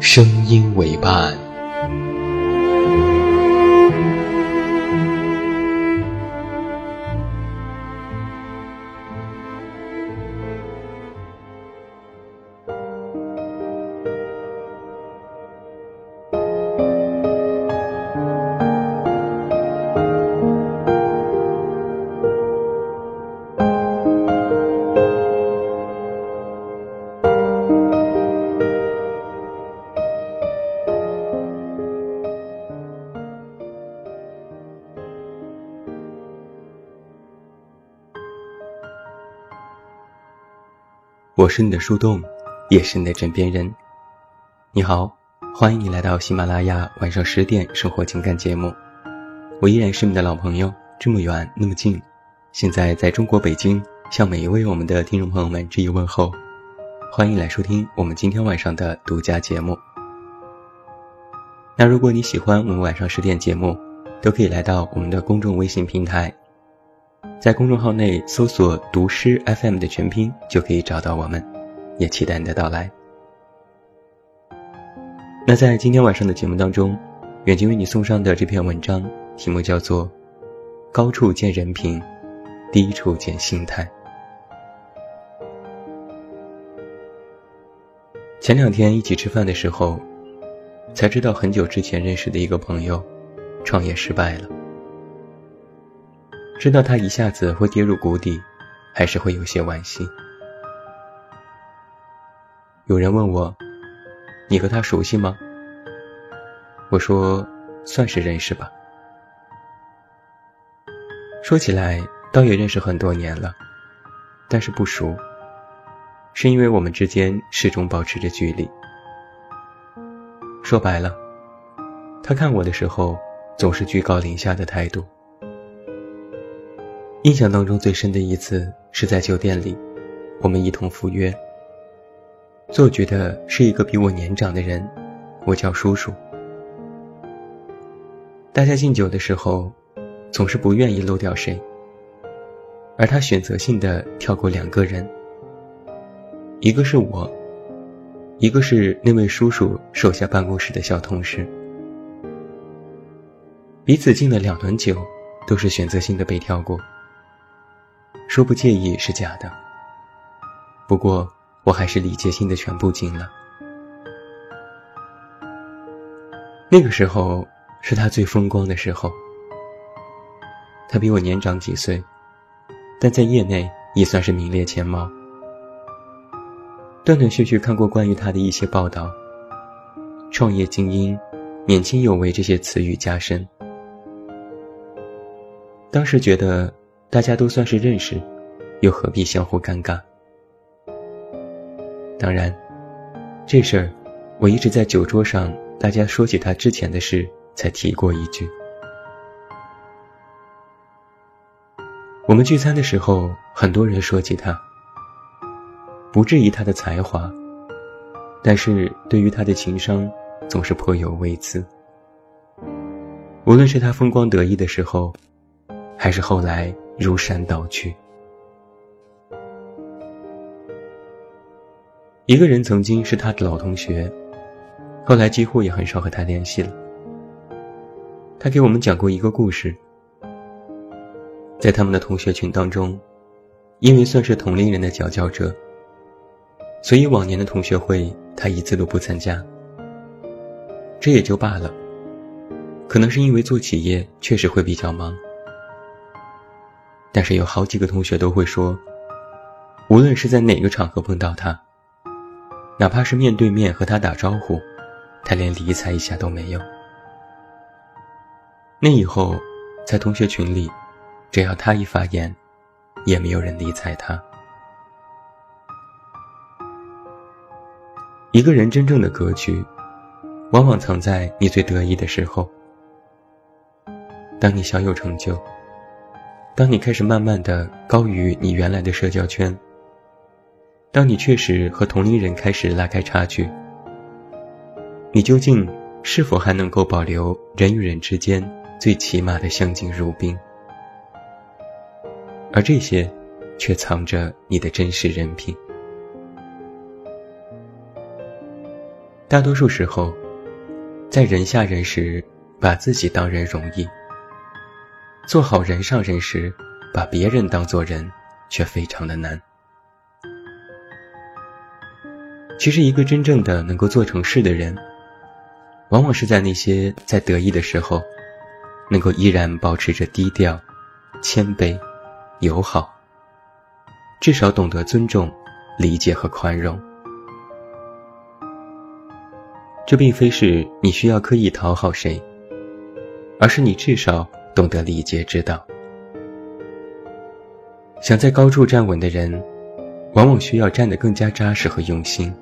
声音为伴。我是你的树洞，也是你的枕边人。你好，欢迎你来到喜马拉雅晚上十点生活情感节目。我依然是你的老朋友，这么远那么近，现在在中国北京，向每一位我们的听众朋友们致以问候。欢迎来收听我们今天晚上的独家节目。那如果你喜欢我们晚上十点节目，都可以来到我们的公众微信平台。在公众号内搜索“读诗 FM” 的全拼，就可以找到我们，也期待你的到来。那在今天晚上的节目当中，远近为你送上的这篇文章，题目叫做《高处见人品，低处见心态》。前两天一起吃饭的时候，才知道很久之前认识的一个朋友，创业失败了。知道他一下子会跌入谷底，还是会有些惋惜。有人问我：“你和他熟悉吗？”我说：“算是认识吧。”说起来，倒也认识很多年了，但是不熟，是因为我们之间始终保持着距离。说白了，他看我的时候，总是居高临下的态度。印象当中最深的一次是在酒店里，我们一同赴约。做局的是一个比我年长的人，我叫叔叔。大家敬酒的时候，总是不愿意漏掉谁，而他选择性的跳过两个人，一个是我，一个是那位叔叔手下办公室的小同事。彼此敬了两轮酒，都是选择性的被跳过。说不介意是假的，不过我还是礼节性的全部进了。那个时候是他最风光的时候，他比我年长几岁，但在业内也算是名列前茅。断断续续看过关于他的一些报道，创业精英，年轻有为这些词语加深。当时觉得。大家都算是认识，又何必相互尴尬？当然，这事儿我一直在酒桌上，大家说起他之前的事才提过一句。我们聚餐的时候，很多人说起他，不质疑他的才华，但是对于他的情商，总是颇有微词。无论是他风光得意的时候，还是后来。如山倒去。一个人曾经是他的老同学，后来几乎也很少和他联系了。他给我们讲过一个故事，在他们的同学群当中，因为算是同龄人的佼佼者，所以往年的同学会他一次都不参加。这也就罢了。可能是因为做企业确实会比较忙，但是有好几个同学都会说，无论是在哪个场合碰到他，哪怕是面对面和他打招呼，他连理睬一下都没有。那以后，在同学群里，只要他一发言，也没有人理睬他。一个人真正的格局，往往藏在你最得意的时候。当你小有成就，当你开始慢慢的高于你原来的社交圈，当你确实和同龄人开始拉开差距，你究竟是否还能够保留人与人之间最起码的相敬如宾？而这些，却藏着你的真实人品。大多数时候，在人下人时，把自己当人容易；做好人上人时，把别人当做人，却非常的难。其实，一个真正的能够做成事的人，往往是在那些在得意的时候，能够依然保持着低调、谦卑、友好，至少懂得尊重、理解和宽容。这并非是你需要刻意讨好谁，而是你至少懂得礼节之道。想在高处站稳的人，往往需要站得更加扎实和用心。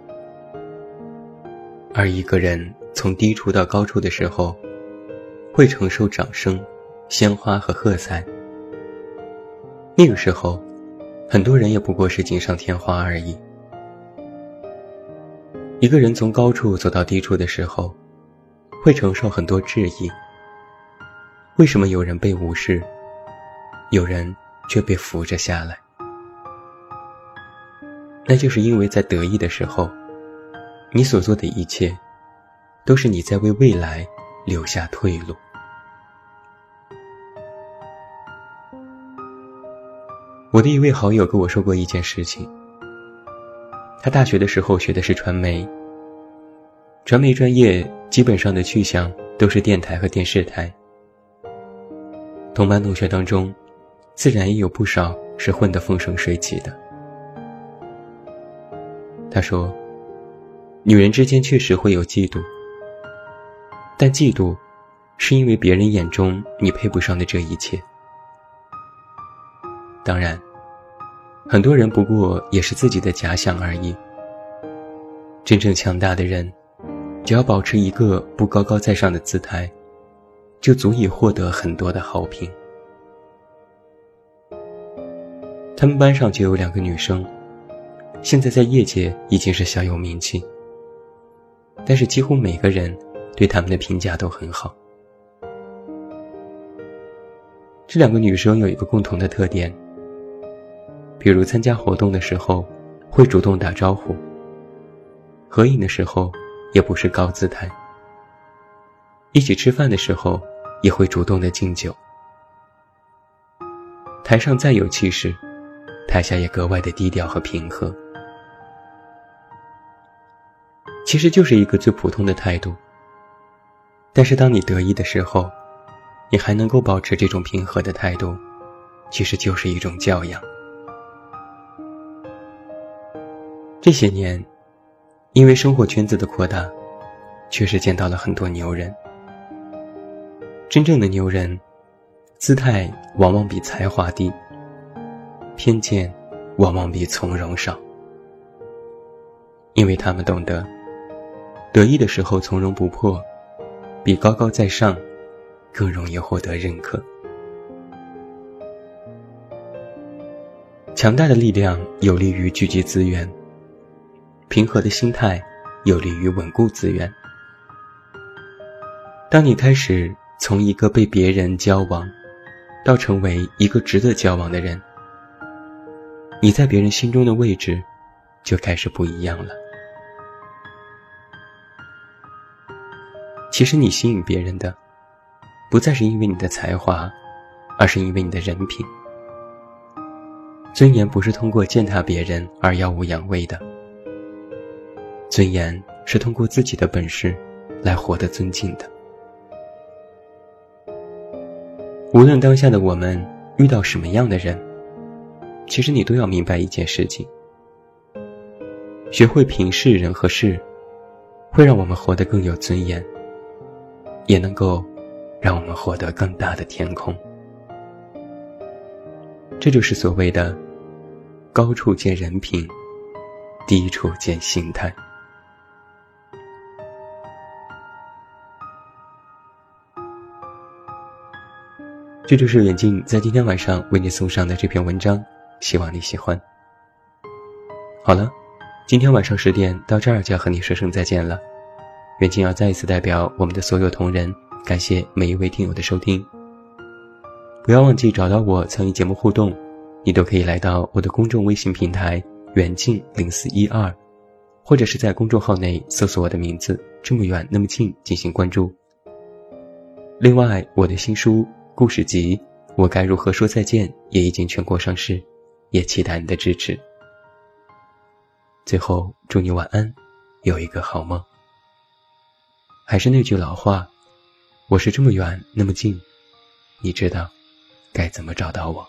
而一个人从低处到高处的时候，会承受掌声、鲜花和喝彩。那个时候，很多人也不过是锦上添花而已。一个人从高处走到低处的时候，会承受很多质疑。为什么有人被无视，有人却被扶着下来？那就是因为在得意的时候，你所做的一切，都是你在为未来留下退路。我的一位好友跟我说过一件事情。他大学的时候学的是传媒，传媒专业基本上的去向都是电台和电视台。同班同学当中，自然也有不少是混得风生水起的。他说：“女人之间确实会有嫉妒，但嫉妒，是因为别人眼中你配不上的这一切。当然。”很多人不过也是自己的假想而已。真正强大的人，只要保持一个不高高在上的姿态，就足以获得很多的好评。他们班上就有两个女生，现在在业界已经是小有名气。但是几乎每个人对他们的评价都很好。这两个女生有一个共同的特点。比如参加活动的时候，会主动打招呼；合影的时候，也不是高姿态；一起吃饭的时候，也会主动的敬酒。台上再有气势，台下也格外的低调和平和。其实就是一个最普通的态度。但是当你得意的时候，你还能够保持这种平和的态度，其实就是一种教养。这些年，因为生活圈子的扩大，确实见到了很多牛人。真正的牛人，姿态往往比才华低，偏见往往比从容少。因为他们懂得，得意的时候从容不迫，比高高在上更容易获得认可。强大的力量有利于聚集资源。平和的心态有利于稳固资源。当你开始从一个被别人交往，到成为一个值得交往的人，你在别人心中的位置就开始不一样了。其实你吸引别人的，不再是因为你的才华，而是因为你的人品。尊严不是通过践踏别人而耀武扬威的。尊严是通过自己的本事，来活得尊敬的。无论当下的我们遇到什么样的人，其实你都要明白一件事情：学会平视人和事，会让我们活得更有尊严，也能够让我们获得更大的天空。这就是所谓的“高处见人品，低处见心态”。这就是远近在今天晚上为你送上的这篇文章，希望你喜欢。好了，今天晚上十点到这儿就要和你说声再见了。远近要再一次代表我们的所有同仁，感谢每一位听友的收听。不要忘记找到我参与节目互动，你都可以来到我的公众微信平台“远近零四一二”，或者是在公众号内搜索我的名字“这么远那么近”进行关注。另外，我的新书。故事集《我该如何说再见》也已经全国上市，也期待你的支持。最后，祝你晚安，有一个好梦。还是那句老话，我是这么远那么近，你知道该怎么找到我。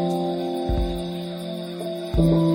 Mm-hmm.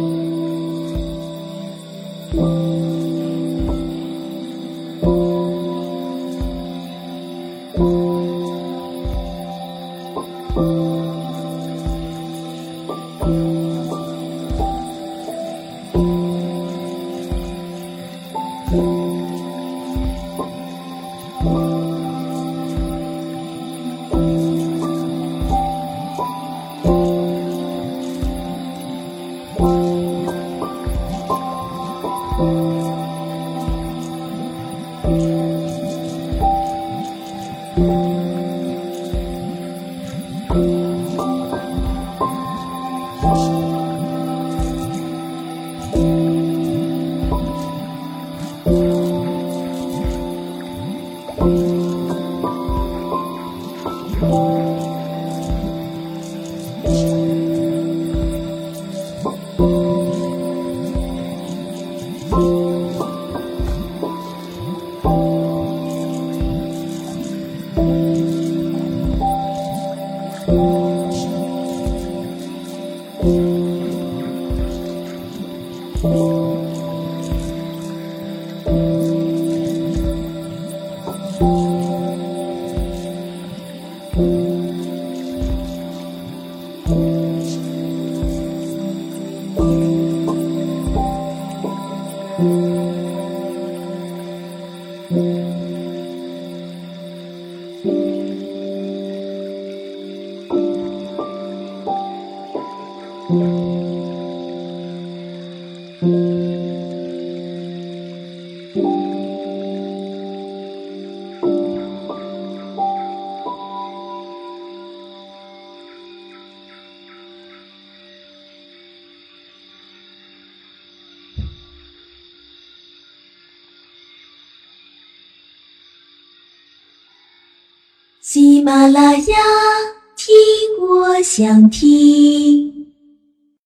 喜马拉雅，听我想听。